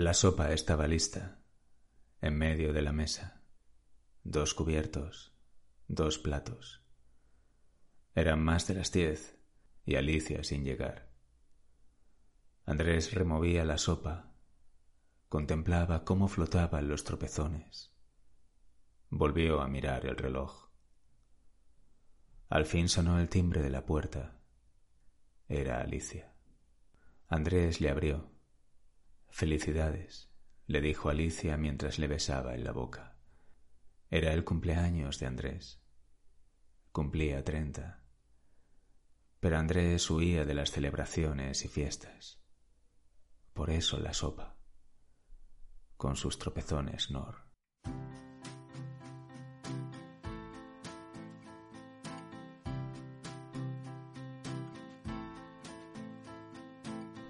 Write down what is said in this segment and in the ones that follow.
La sopa estaba lista, en medio de la mesa. Dos cubiertos, dos platos. Eran más de las diez y Alicia sin llegar. Andrés removía la sopa, contemplaba cómo flotaban los tropezones. Volvió a mirar el reloj. Al fin sonó el timbre de la puerta. Era Alicia. Andrés le abrió. Felicidades, le dijo Alicia mientras le besaba en la boca. Era el cumpleaños de Andrés. Cumplía treinta. Pero Andrés huía de las celebraciones y fiestas. Por eso la sopa, con sus tropezones Nor.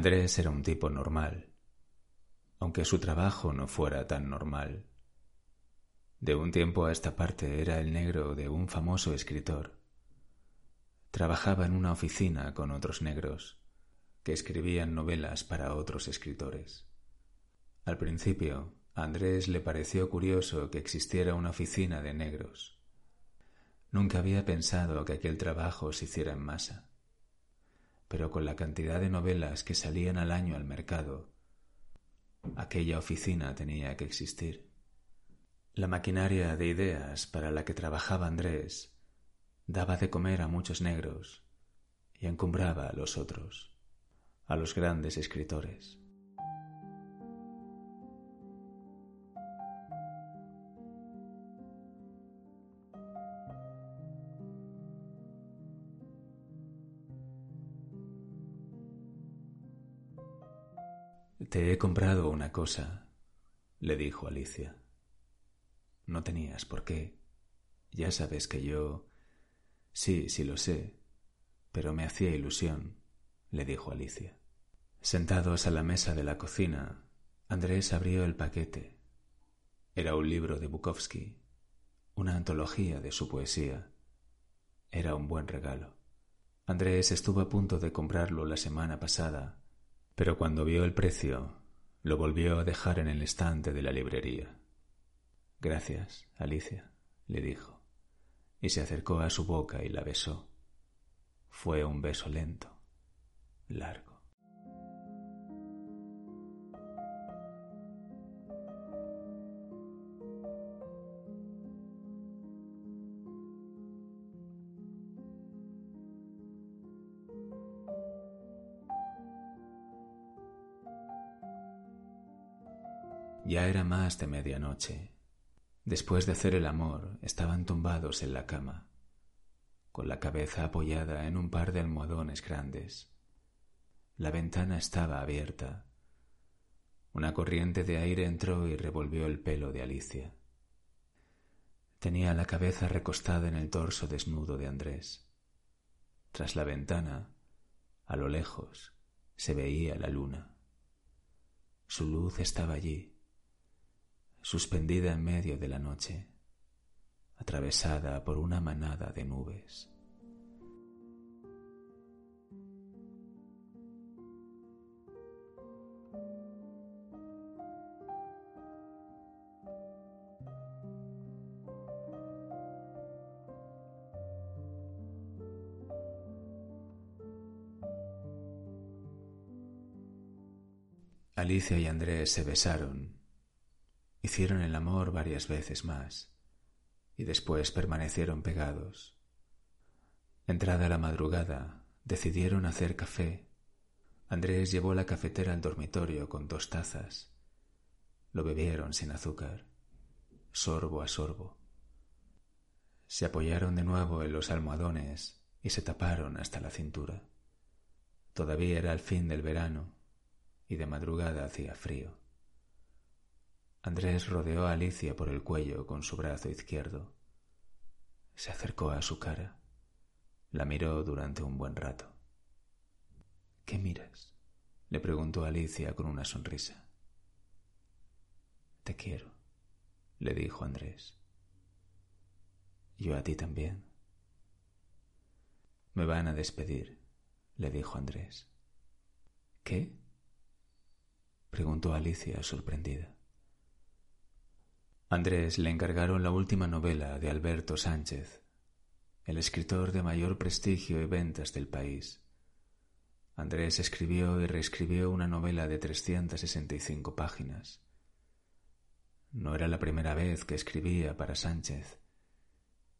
Andrés era un tipo normal, aunque su trabajo no fuera tan normal. De un tiempo a esta parte era el negro de un famoso escritor. Trabajaba en una oficina con otros negros, que escribían novelas para otros escritores. Al principio, a Andrés le pareció curioso que existiera una oficina de negros. Nunca había pensado que aquel trabajo se hiciera en masa pero con la cantidad de novelas que salían al año al mercado, aquella oficina tenía que existir. La maquinaria de ideas para la que trabajaba Andrés daba de comer a muchos negros y encumbraba a los otros, a los grandes escritores. Te he comprado una cosa, le dijo Alicia. No tenías por qué. Ya sabes que yo... Sí, sí lo sé, pero me hacía ilusión, le dijo Alicia. Sentados a la mesa de la cocina, Andrés abrió el paquete. Era un libro de Bukowski, una antología de su poesía. Era un buen regalo. Andrés estuvo a punto de comprarlo la semana pasada pero cuando vio el precio, lo volvió a dejar en el estante de la librería. Gracias, Alicia, le dijo, y se acercó a su boca y la besó. Fue un beso lento, largo. Ya era más de medianoche. Después de hacer el amor, estaban tumbados en la cama, con la cabeza apoyada en un par de almohadones grandes. La ventana estaba abierta. Una corriente de aire entró y revolvió el pelo de Alicia. Tenía la cabeza recostada en el torso desnudo de Andrés. Tras la ventana, a lo lejos, se veía la luna. Su luz estaba allí, suspendida en medio de la noche, atravesada por una manada de nubes. Alicia y Andrés se besaron hicieron el amor varias veces más y después permanecieron pegados. Entrada la madrugada, decidieron hacer café. Andrés llevó la cafetera al dormitorio con dos tazas. Lo bebieron sin azúcar, sorbo a sorbo. Se apoyaron de nuevo en los almohadones y se taparon hasta la cintura. Todavía era el fin del verano y de madrugada hacía frío. Andrés rodeó a Alicia por el cuello con su brazo izquierdo. Se acercó a su cara. La miró durante un buen rato. ¿Qué miras? le preguntó Alicia con una sonrisa. Te quiero, le dijo Andrés. Yo a ti también. Me van a despedir, le dijo Andrés. ¿Qué? preguntó Alicia sorprendida. Andrés le encargaron la última novela de Alberto Sánchez, el escritor de mayor prestigio y ventas del país. Andrés escribió y reescribió una novela de 365 páginas. No era la primera vez que escribía para Sánchez,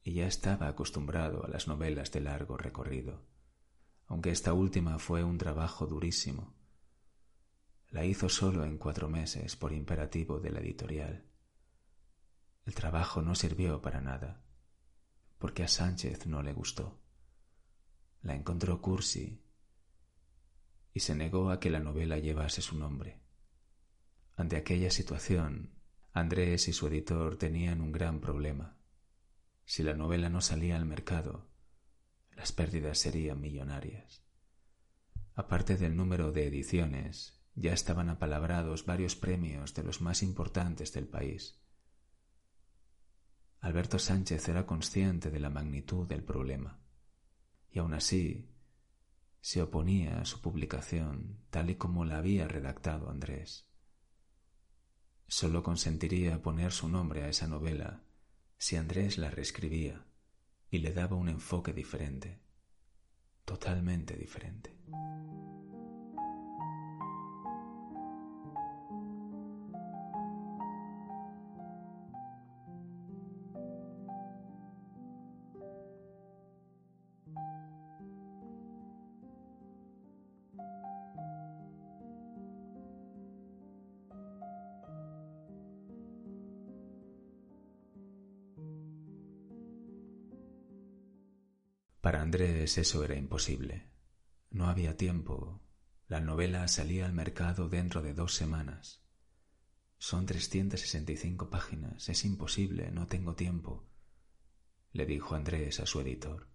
y ya estaba acostumbrado a las novelas de largo recorrido, aunque esta última fue un trabajo durísimo. La hizo solo en cuatro meses por imperativo de la editorial. El trabajo no sirvió para nada, porque a Sánchez no le gustó. La encontró cursi y se negó a que la novela llevase su nombre. Ante aquella situación, Andrés y su editor tenían un gran problema. Si la novela no salía al mercado, las pérdidas serían millonarias. Aparte del número de ediciones, ya estaban apalabrados varios premios de los más importantes del país. Alberto Sánchez era consciente de la magnitud del problema, y aun así se oponía a su publicación tal y como la había redactado Andrés. Solo consentiría poner su nombre a esa novela si Andrés la reescribía y le daba un enfoque diferente, totalmente diferente. Para Andrés eso era imposible. No había tiempo. La novela salía al mercado dentro de dos semanas. Son trescientas sesenta y cinco páginas. Es imposible. No tengo tiempo. Le dijo Andrés a su editor.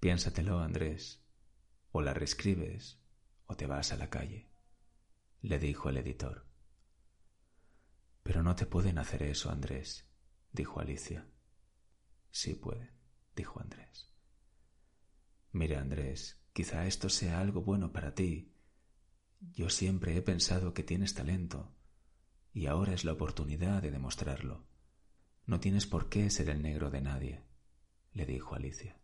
Piénsatelo, Andrés. O la reescribes o te vas a la calle. Le dijo el editor. Pero no te pueden hacer eso, Andrés, dijo Alicia. Sí pueden, dijo Andrés. Mira, Andrés, quizá esto sea algo bueno para ti. Yo siempre he pensado que tienes talento, y ahora es la oportunidad de demostrarlo. No tienes por qué ser el negro de nadie, le dijo Alicia.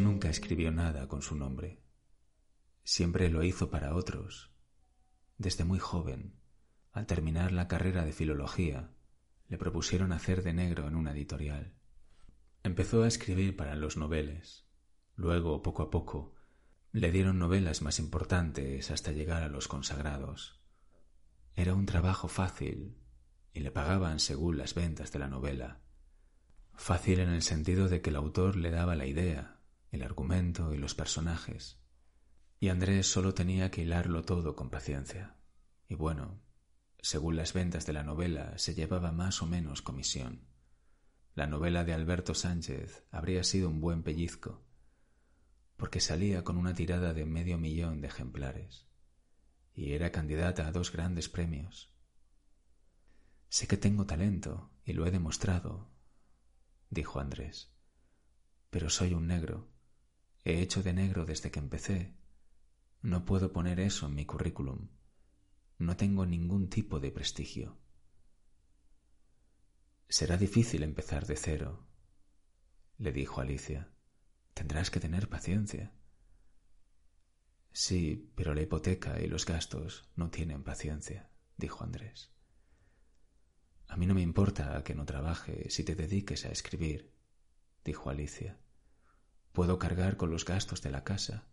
Nunca escribió nada con su nombre. Siempre lo hizo para otros. Desde muy joven, al terminar la carrera de filología, le propusieron hacer de negro en una editorial. Empezó a escribir para los noveles. Luego, poco a poco, le dieron novelas más importantes hasta llegar a los consagrados. Era un trabajo fácil y le pagaban según las ventas de la novela. Fácil en el sentido de que el autor le daba la idea, el argumento y los personajes, y Andrés solo tenía que hilarlo todo con paciencia. Y bueno, según las ventas de la novela, se llevaba más o menos comisión. La novela de Alberto Sánchez habría sido un buen pellizco, porque salía con una tirada de medio millón de ejemplares, y era candidata a dos grandes premios. Sé que tengo talento, y lo he demostrado, dijo Andrés. Pero soy un negro. He hecho de negro desde que empecé. No puedo poner eso en mi currículum. No tengo ningún tipo de prestigio. Será difícil empezar de cero, le dijo Alicia. Tendrás que tener paciencia. Sí, pero la hipoteca y los gastos no tienen paciencia, dijo Andrés. A mí no me importa que no trabaje si te dediques a escribir, dijo Alicia. Puedo cargar con los gastos de la casa.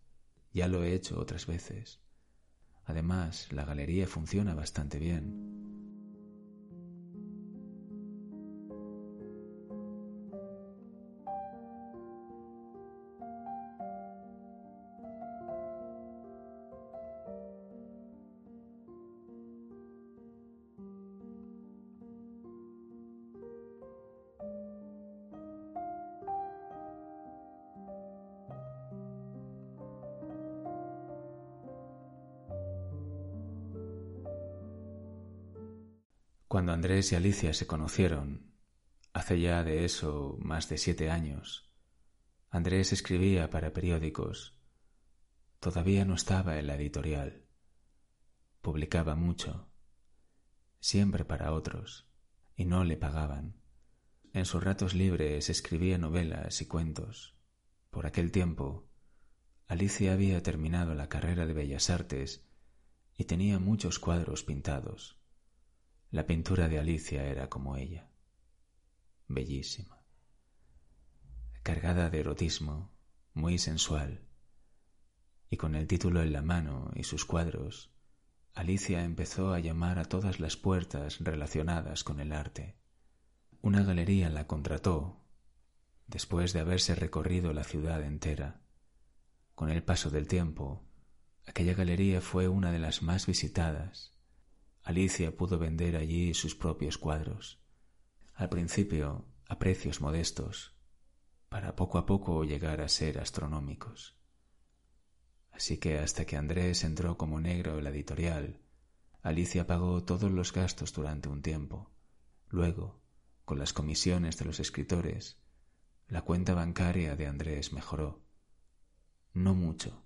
Ya lo he hecho otras veces. Además, la galería funciona bastante bien. Cuando Andrés y Alicia se conocieron, hace ya de eso más de siete años, Andrés escribía para periódicos. Todavía no estaba en la editorial. Publicaba mucho, siempre para otros, y no le pagaban. En sus ratos libres escribía novelas y cuentos. Por aquel tiempo, Alicia había terminado la carrera de Bellas Artes y tenía muchos cuadros pintados. La pintura de Alicia era como ella, bellísima, cargada de erotismo, muy sensual, y con el título en la mano y sus cuadros, Alicia empezó a llamar a todas las puertas relacionadas con el arte. Una galería la contrató después de haberse recorrido la ciudad entera. Con el paso del tiempo, aquella galería fue una de las más visitadas Alicia pudo vender allí sus propios cuadros, al principio a precios modestos, para poco a poco llegar a ser astronómicos. Así que hasta que Andrés entró como negro en la editorial, Alicia pagó todos los gastos durante un tiempo. Luego, con las comisiones de los escritores, la cuenta bancaria de Andrés mejoró. No mucho,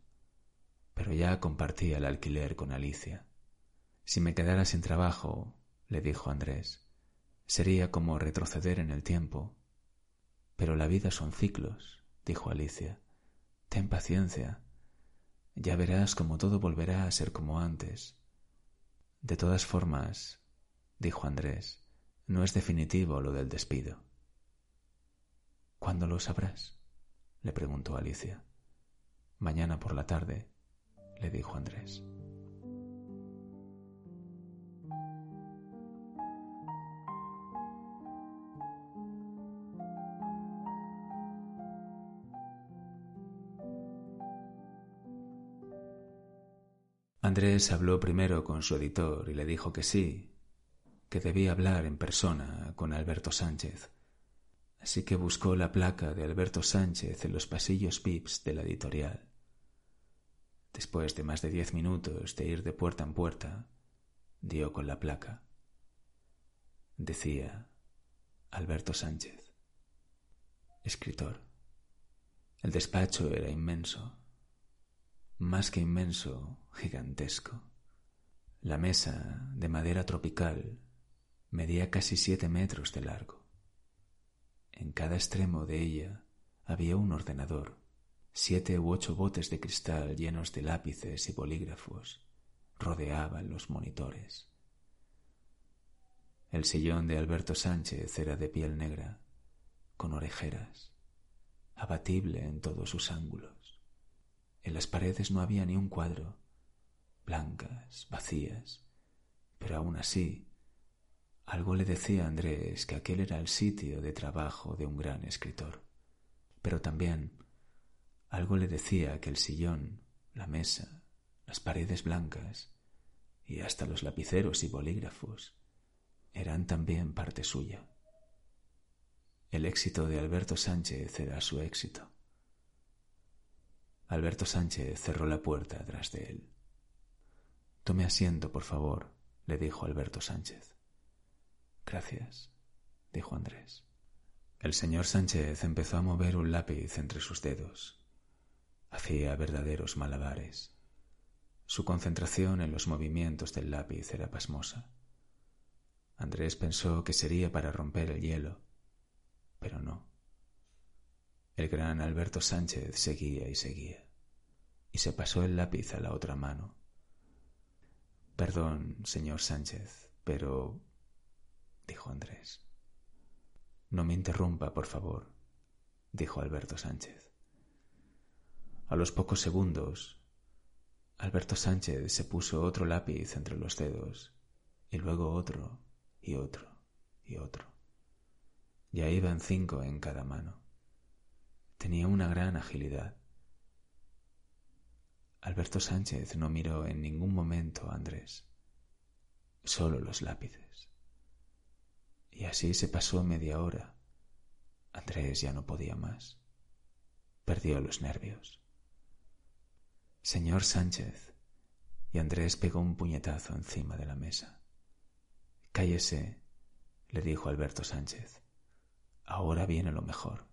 pero ya compartía el alquiler con Alicia. Si me quedara sin trabajo, le dijo Andrés, sería como retroceder en el tiempo. Pero la vida son ciclos, dijo Alicia. Ten paciencia. Ya verás cómo todo volverá a ser como antes. De todas formas, dijo Andrés, no es definitivo lo del despido. ¿Cuándo lo sabrás? le preguntó Alicia. Mañana por la tarde, le dijo Andrés. Andrés habló primero con su editor y le dijo que sí, que debía hablar en persona con Alberto Sánchez. Así que buscó la placa de Alberto Sánchez en los pasillos VIPs de la editorial. Después de más de diez minutos de ir de puerta en puerta, dio con la placa. Decía Alberto Sánchez, escritor. El despacho era inmenso más que inmenso, gigantesco. La mesa, de madera tropical, medía casi siete metros de largo. En cada extremo de ella había un ordenador, siete u ocho botes de cristal llenos de lápices y bolígrafos rodeaban los monitores. El sillón de Alberto Sánchez era de piel negra, con orejeras, abatible en todos sus ángulos. En las paredes no había ni un cuadro, blancas, vacías, pero aún así algo le decía a Andrés que aquel era el sitio de trabajo de un gran escritor. Pero también algo le decía que el sillón, la mesa, las paredes blancas y hasta los lapiceros y bolígrafos eran también parte suya. El éxito de Alberto Sánchez era su éxito. Alberto Sánchez cerró la puerta detrás de él. Tome asiento, por favor, le dijo Alberto Sánchez. Gracias, dijo Andrés. El señor Sánchez empezó a mover un lápiz entre sus dedos. Hacía verdaderos malabares. Su concentración en los movimientos del lápiz era pasmosa. Andrés pensó que sería para romper el hielo, pero no. El gran Alberto Sánchez seguía y seguía, y se pasó el lápiz a la otra mano. Perdón, señor Sánchez, pero... dijo Andrés. No me interrumpa, por favor, dijo Alberto Sánchez. A los pocos segundos, Alberto Sánchez se puso otro lápiz entre los dedos, y luego otro, y otro, y otro. Ya iban cinco en cada mano. Tenía una gran agilidad. Alberto Sánchez no miró en ningún momento a Andrés, solo los lápices. Y así se pasó media hora. Andrés ya no podía más. Perdió los nervios. Señor Sánchez. Y Andrés pegó un puñetazo encima de la mesa. Cállese, le dijo Alberto Sánchez. Ahora viene lo mejor.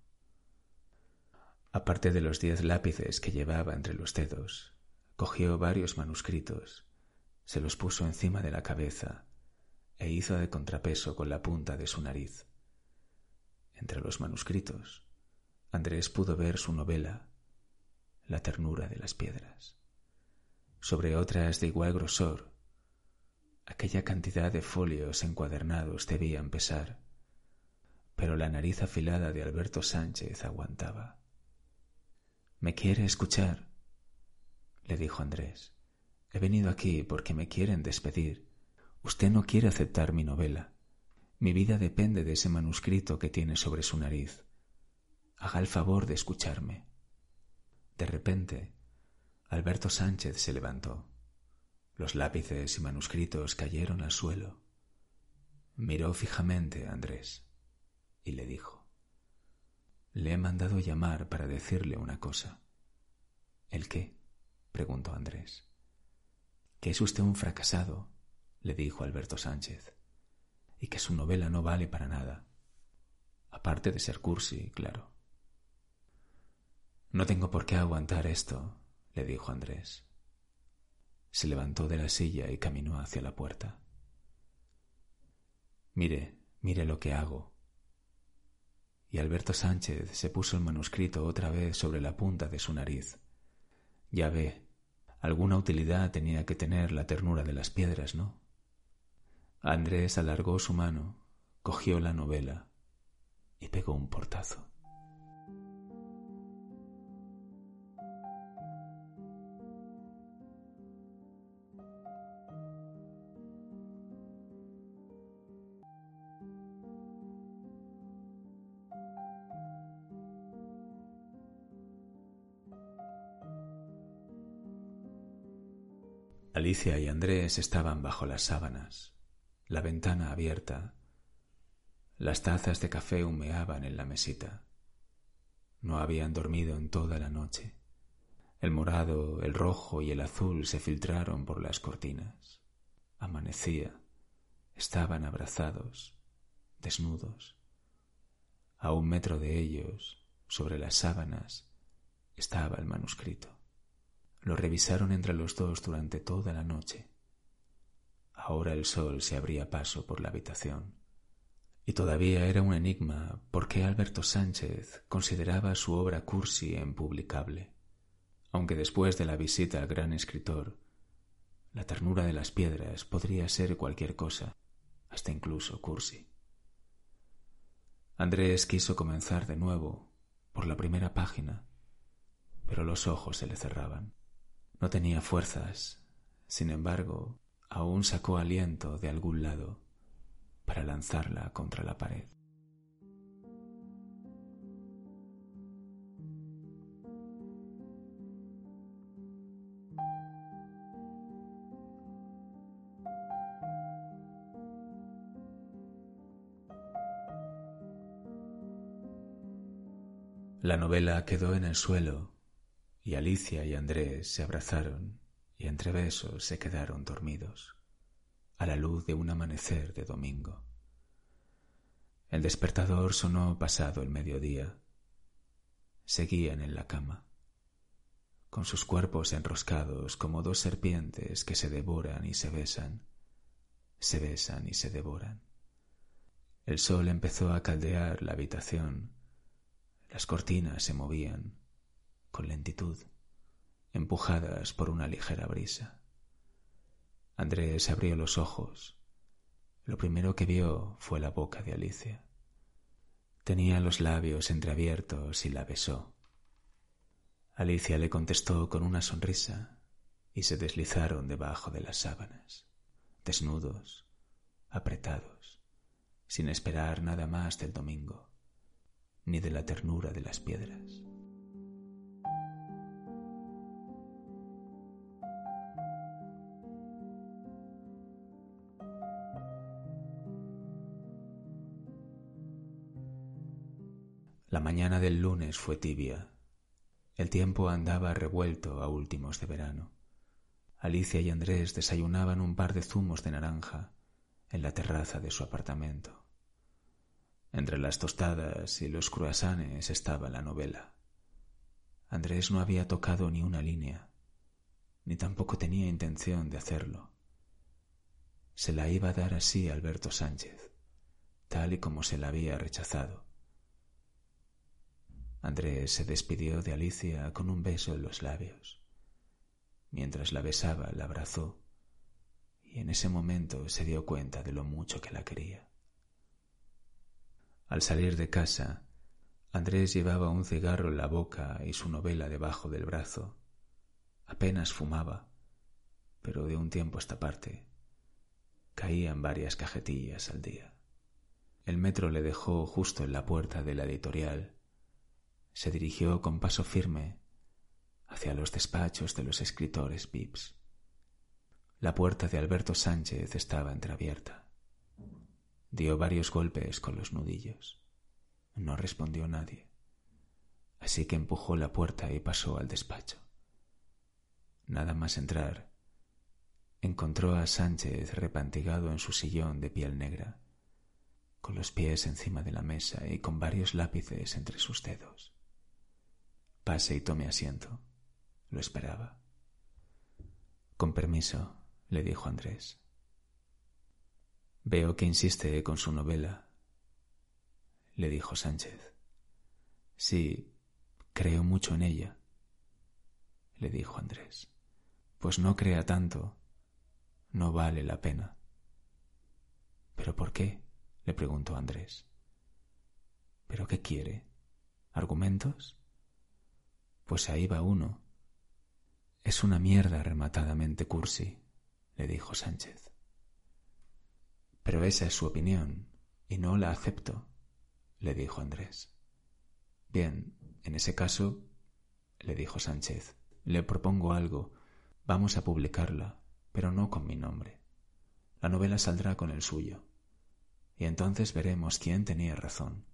Aparte de los diez lápices que llevaba entre los dedos, cogió varios manuscritos, se los puso encima de la cabeza e hizo de contrapeso con la punta de su nariz. Entre los manuscritos, Andrés pudo ver su novela, La ternura de las piedras. Sobre otras de igual grosor, aquella cantidad de folios encuadernados debían pesar, pero la nariz afilada de Alberto Sánchez aguantaba. ¿Me quiere escuchar? le dijo Andrés. He venido aquí porque me quieren despedir. Usted no quiere aceptar mi novela. Mi vida depende de ese manuscrito que tiene sobre su nariz. Haga el favor de escucharme. De repente, Alberto Sánchez se levantó. Los lápices y manuscritos cayeron al suelo. Miró fijamente a Andrés y le dijo Le he mandado llamar para decirle una cosa. ¿El qué? preguntó Andrés. Que es usted un fracasado, le dijo Alberto Sánchez, y que su novela no vale para nada, aparte de ser cursi, claro. No tengo por qué aguantar esto, le dijo Andrés. Se levantó de la silla y caminó hacia la puerta. Mire, mire lo que hago. Y Alberto Sánchez se puso el manuscrito otra vez sobre la punta de su nariz. Ya ve, alguna utilidad tenía que tener la ternura de las piedras, ¿no? Andrés alargó su mano, cogió la novela y pegó un portazo. Alicia y Andrés estaban bajo las sábanas, la ventana abierta. Las tazas de café humeaban en la mesita. No habían dormido en toda la noche. El morado, el rojo y el azul se filtraron por las cortinas. Amanecía. Estaban abrazados, desnudos. A un metro de ellos, sobre las sábanas, estaba el manuscrito. Lo revisaron entre los dos durante toda la noche. Ahora el sol se abría paso por la habitación. Y todavía era un enigma por qué Alberto Sánchez consideraba su obra cursi e impublicable, aunque después de la visita al gran escritor, la ternura de las piedras podría ser cualquier cosa, hasta incluso cursi. Andrés quiso comenzar de nuevo, por la primera página, pero los ojos se le cerraban. No tenía fuerzas. Sin embargo, aún sacó aliento de algún lado para lanzarla contra la pared. La novela quedó en el suelo y Alicia y Andrés se abrazaron y entre besos se quedaron dormidos, a la luz de un amanecer de domingo. El despertador sonó pasado el mediodía. Seguían en la cama, con sus cuerpos enroscados como dos serpientes que se devoran y se besan, se besan y se devoran. El sol empezó a caldear la habitación. Las cortinas se movían con lentitud, empujadas por una ligera brisa. Andrés abrió los ojos lo primero que vio fue la boca de Alicia. Tenía los labios entreabiertos y la besó. Alicia le contestó con una sonrisa y se deslizaron debajo de las sábanas, desnudos, apretados, sin esperar nada más del domingo, ni de la ternura de las piedras. La mañana del lunes fue tibia. El tiempo andaba revuelto a últimos de verano. Alicia y Andrés desayunaban un par de zumos de naranja en la terraza de su apartamento. Entre las tostadas y los croissants estaba la novela. Andrés no había tocado ni una línea, ni tampoco tenía intención de hacerlo. Se la iba a dar así a Alberto Sánchez, tal y como se la había rechazado. Andrés se despidió de Alicia con un beso en los labios. Mientras la besaba, la abrazó y en ese momento se dio cuenta de lo mucho que la quería. Al salir de casa, Andrés llevaba un cigarro en la boca y su novela debajo del brazo. Apenas fumaba, pero de un tiempo a esta parte caían varias cajetillas al día. El metro le dejó justo en la puerta de la editorial se dirigió con paso firme hacia los despachos de los escritores Vips. La puerta de Alberto Sánchez estaba entreabierta. Dio varios golpes con los nudillos. No respondió nadie. Así que empujó la puerta y pasó al despacho. Nada más entrar, encontró a Sánchez repantigado en su sillón de piel negra, con los pies encima de la mesa y con varios lápices entre sus dedos. Pase y tome asiento. Lo esperaba. Con permiso, le dijo Andrés. Veo que insiste con su novela, le dijo Sánchez. Sí, creo mucho en ella, le dijo Andrés. Pues no crea tanto. No vale la pena. ¿Pero por qué? le preguntó Andrés. ¿Pero qué quiere? ¿Argumentos? Pues ahí va uno. Es una mierda rematadamente cursi, le dijo Sánchez. Pero esa es su opinión, y no la acepto, le dijo Andrés. Bien, en ese caso, le dijo Sánchez, le propongo algo. Vamos a publicarla, pero no con mi nombre. La novela saldrá con el suyo. Y entonces veremos quién tenía razón.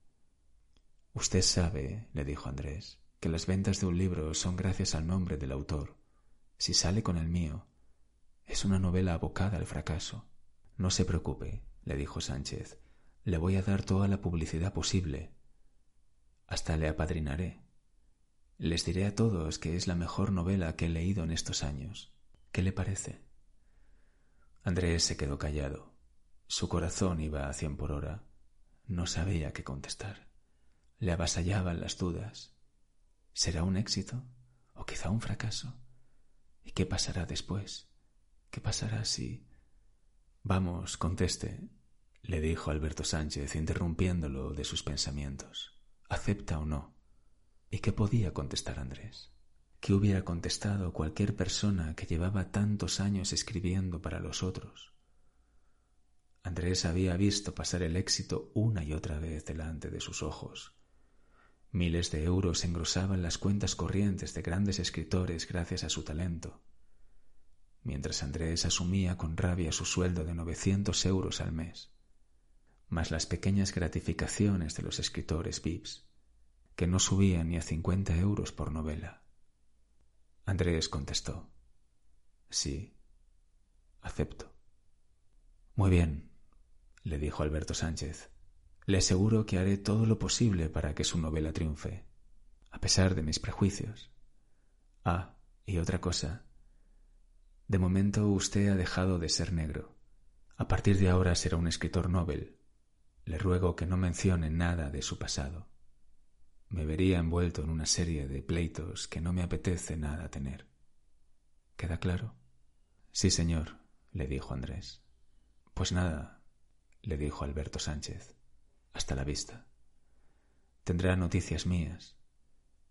Usted sabe, le dijo Andrés, que las ventas de un libro son gracias al nombre del autor. Si sale con el mío, es una novela abocada al fracaso. No se preocupe, le dijo Sánchez. Le voy a dar toda la publicidad posible. Hasta le apadrinaré. Les diré a todos que es la mejor novela que he leído en estos años. ¿Qué le parece? Andrés se quedó callado. Su corazón iba a cien por hora. No sabía qué contestar. Le avasallaban las dudas. ¿Será un éxito o quizá un fracaso? ¿Y qué pasará después? ¿Qué pasará si... Vamos, conteste, le dijo Alberto Sánchez, interrumpiéndolo de sus pensamientos. ¿Acepta o no? ¿Y qué podía contestar Andrés? ¿Qué hubiera contestado cualquier persona que llevaba tantos años escribiendo para los otros? Andrés había visto pasar el éxito una y otra vez delante de sus ojos, Miles de euros engrosaban las cuentas corrientes de grandes escritores gracias a su talento, mientras Andrés asumía con rabia su sueldo de novecientos euros al mes, más las pequeñas gratificaciones de los escritores VIPs, que no subían ni a cincuenta euros por novela. Andrés contestó, Sí, acepto. Muy bien, le dijo Alberto Sánchez, Le aseguro que haré todo lo posible para que su novela triunfe, a pesar de mis prejuicios. Ah, y otra cosa. De momento usted ha dejado de ser negro. A partir de ahora será un escritor Nobel. Le ruego que no mencione nada de su pasado. Me vería envuelto en una serie de pleitos que no me apetece nada tener. ¿Queda claro? Sí, señor, le dijo Andrés. Pues nada, le dijo Alberto Sánchez. Hasta la vista. Tendrá noticias mías.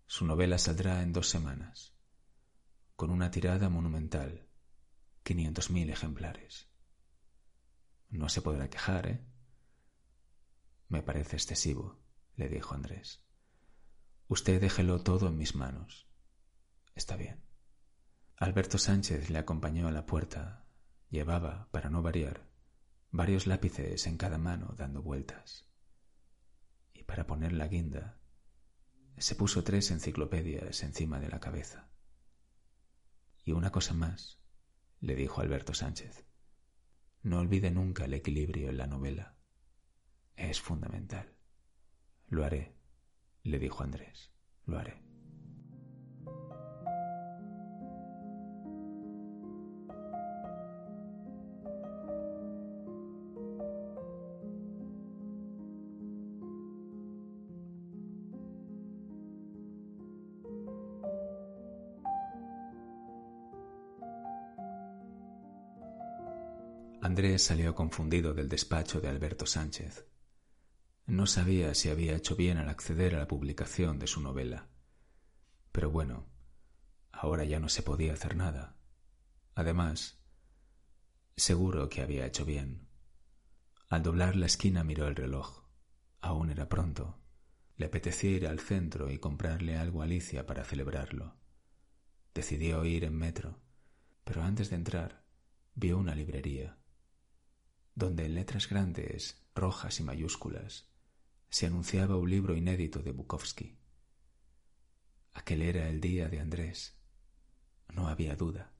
Su novela saldrá en dos semanas, con una tirada monumental, quinientos mil ejemplares. No se podrá quejar, ¿eh? Me parece excesivo, le dijo Andrés. Usted déjelo todo en mis manos. Está bien. Alberto Sánchez le acompañó a la puerta. Llevaba, para no variar, varios lápices en cada mano dando vueltas. Para poner la guinda, se puso tres enciclopedias encima de la cabeza. Y una cosa más, le dijo Alberto Sánchez. No olvide nunca el equilibrio en la novela. Es fundamental. Lo haré, le dijo Andrés. Lo haré. Andrés salió confundido del despacho de Alberto Sánchez. No sabía si había hecho bien al acceder a la publicación de su novela. Pero bueno, ahora ya no se podía hacer nada. Además, seguro que había hecho bien. Al doblar la esquina miró el reloj. Aún era pronto. Le apetecía ir al centro y comprarle algo a Alicia para celebrarlo. Decidió ir en metro, pero antes de entrar vio una librería donde en letras grandes, rojas y mayúsculas, se anunciaba un libro inédito de Bukowski. Aquel era el día de Andrés. No había duda.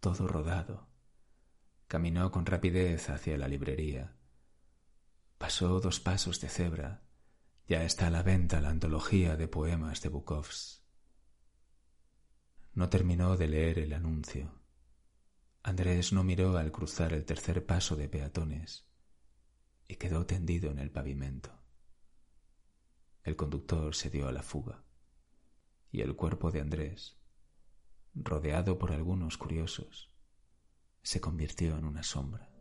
Todo rodado. Caminó con rapidez hacia la librería. Pasó dos pasos de cebra. Ya está a la venta la antología de poemas de Bukowski. No terminó de leer el anuncio. Andrés no miró al cruzar el tercer paso de peatones y quedó tendido en el pavimento. El conductor se dio a la fuga y el cuerpo de Andrés, rodeado por algunos curiosos, se convirtió en una sombra.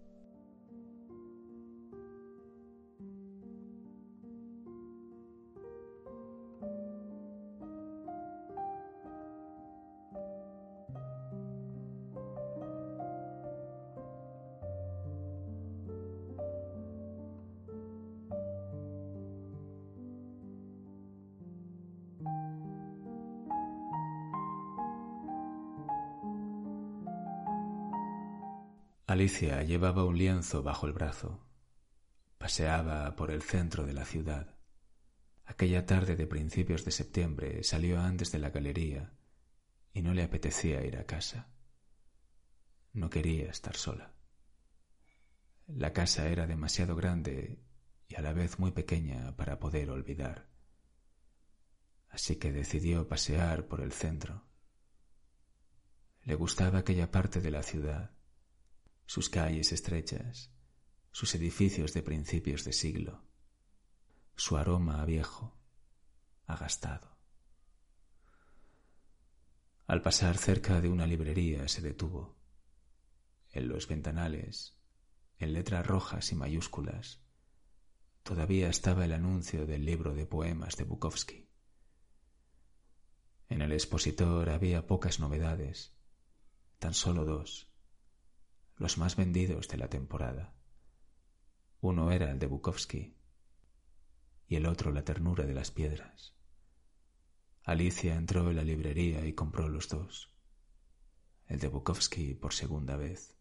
Alicia llevaba un lienzo bajo el brazo. Paseaba por el centro de la ciudad. Aquella tarde de principios de septiembre salió antes de la galería y no le apetecía ir a casa. No quería estar sola. La casa era demasiado grande y a la vez muy pequeña para poder olvidar. Así que decidió pasear por el centro. Le gustaba aquella parte de la ciudad sus calles estrechas, sus edificios de principios de siglo, su aroma a viejo, agastado. Al pasar cerca de una librería se detuvo. En los ventanales, en letras rojas y mayúsculas, todavía estaba el anuncio del libro de poemas de Bukowski. En el expositor había pocas novedades, tan solo dos los más vendidos de la temporada. Uno era el de Bukowski y el otro La ternura de las piedras. Alicia entró en la librería y compró los dos, el de Bukowski por segunda vez.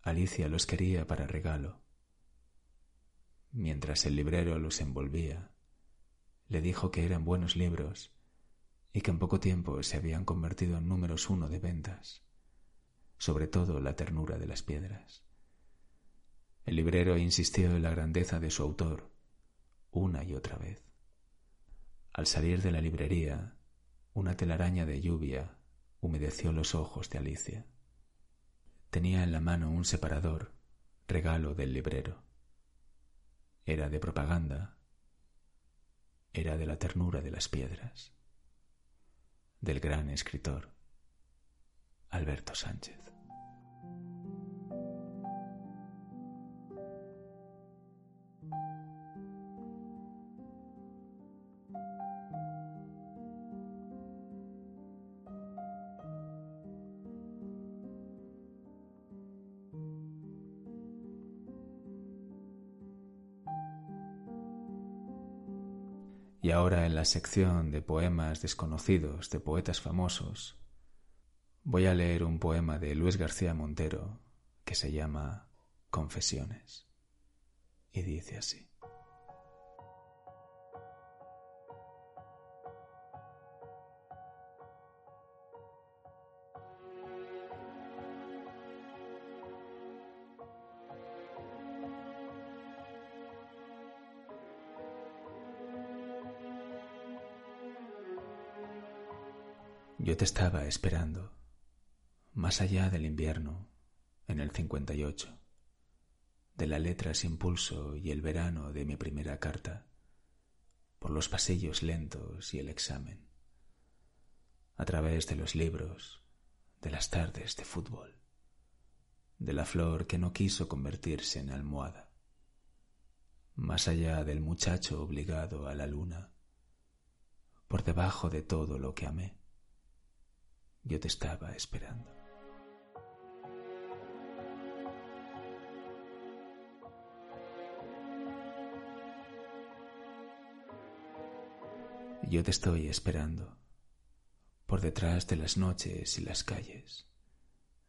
Alicia los quería para regalo. Mientras el librero los envolvía, le dijo que eran buenos libros y que en poco tiempo se habían convertido en números uno de ventas sobre todo la ternura de las piedras. El librero insistió en la grandeza de su autor una y otra vez. Al salir de la librería, una telaraña de lluvia humedeció los ojos de Alicia. Tenía en la mano un separador, regalo del librero. Era de propaganda, era de la ternura de las piedras, del gran escritor Alberto Sánchez. Y ahora en la sección de poemas desconocidos de poetas famosos, voy a leer un poema de Luis García Montero que se llama Confesiones. Y dice así. Yo te estaba esperando, más allá del invierno, en el 58, de la letra sin pulso y el verano de mi primera carta, por los pasillos lentos y el examen, a través de los libros, de las tardes de fútbol, de la flor que no quiso convertirse en almohada, más allá del muchacho obligado a la luna, por debajo de todo lo que amé yo te estaba esperando. Yo te estoy esperando por detrás de las noches y las calles,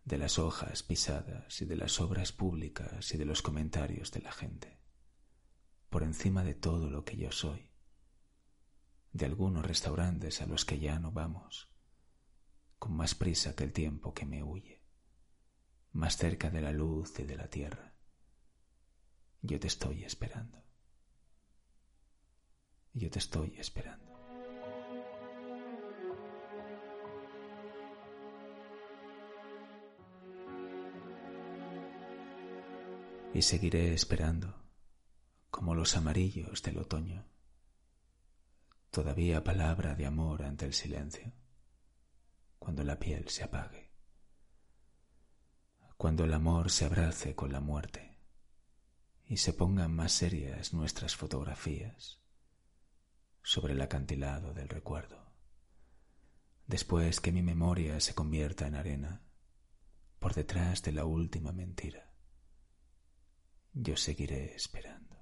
de las hojas pisadas y de las obras públicas y de los comentarios de la gente, por encima de todo lo que yo soy, de algunos restaurantes a los que ya no vamos, con más prisa que el tiempo que me huye, más cerca de la luz y de la tierra. Yo te estoy esperando. Yo te estoy esperando. Y seguiré esperando, como los amarillos del otoño, todavía palabra de amor ante el silencio cuando la piel se apague, cuando el amor se abrace con la muerte y se pongan más serias nuestras fotografías sobre el acantilado del recuerdo, después que mi memoria se convierta en arena por detrás de la última mentira, yo seguiré esperando.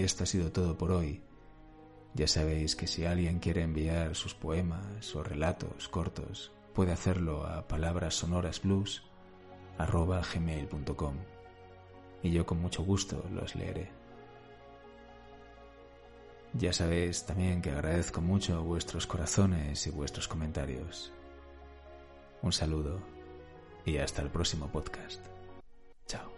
Esto ha sido todo por hoy. Ya sabéis que si alguien quiere enviar sus poemas o relatos cortos, puede hacerlo a palabrasonorasblues.com y yo con mucho gusto los leeré. Ya sabéis también que agradezco mucho vuestros corazones y vuestros comentarios. Un saludo y hasta el próximo podcast. Chao.